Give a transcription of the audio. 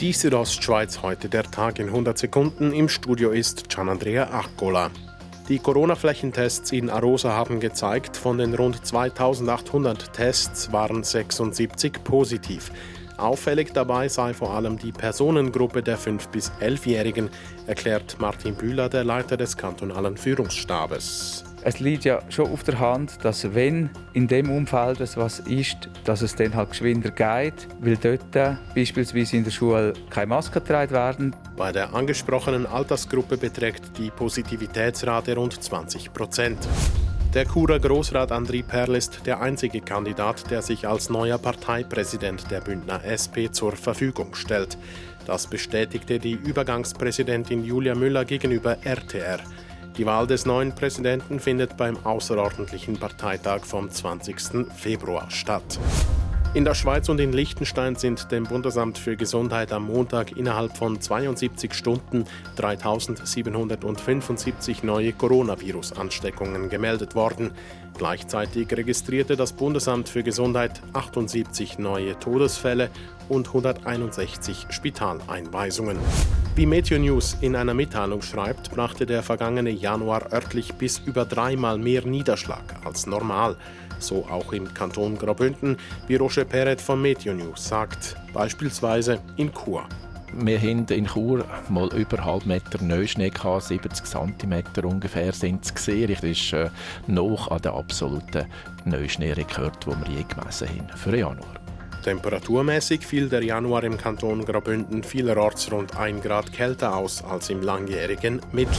Die Südostschweiz heute der Tag in 100 Sekunden. Im Studio ist Gianandrea Accola. Die Corona-Flächentests in Arosa haben gezeigt, von den rund 2800 Tests waren 76 positiv. Auffällig dabei sei vor allem die Personengruppe der 5- bis 11-Jährigen, erklärt Martin Bühler, der Leiter des kantonalen Führungsstabes. Es liegt ja schon auf der Hand, dass wenn in dem Umfeld etwas ist, dass es dann halt geschwinder geht, weil dort beispielsweise in der Schule keine Maske getragen werden. Bei der angesprochenen Altersgruppe beträgt die Positivitätsrate rund 20 Prozent. Der Churer Großrat André Perl ist der einzige Kandidat, der sich als neuer Parteipräsident der Bündner SP zur Verfügung stellt. Das bestätigte die Übergangspräsidentin Julia Müller gegenüber RTR. Die Wahl des neuen Präsidenten findet beim außerordentlichen Parteitag vom 20. Februar statt. In der Schweiz und in Liechtenstein sind dem Bundesamt für Gesundheit am Montag innerhalb von 72 Stunden 3775 neue Coronavirus-Ansteckungen gemeldet worden. Gleichzeitig registrierte das Bundesamt für Gesundheit 78 neue Todesfälle und 161 Spitaleinweisungen. Wie Meteo News in einer Mitteilung schreibt, brachte der vergangene Januar örtlich bis über dreimal mehr Niederschlag als normal. So auch im Kanton Graubünden, wie Roger Perret von Meteo News sagt, beispielsweise in Chur. Wir haben in Chur mal über halb Meter Neuschnee gehabt, 70 cm ungefähr sind es gesehen. Das ist äh, noch an den absoluten Neuschneerekord, den wir je gemessen haben für Januar. Temperaturmäßig fiel der Januar im Kanton Graubünden vielerorts rund 1 Grad kälter aus als im langjährigen Mittel.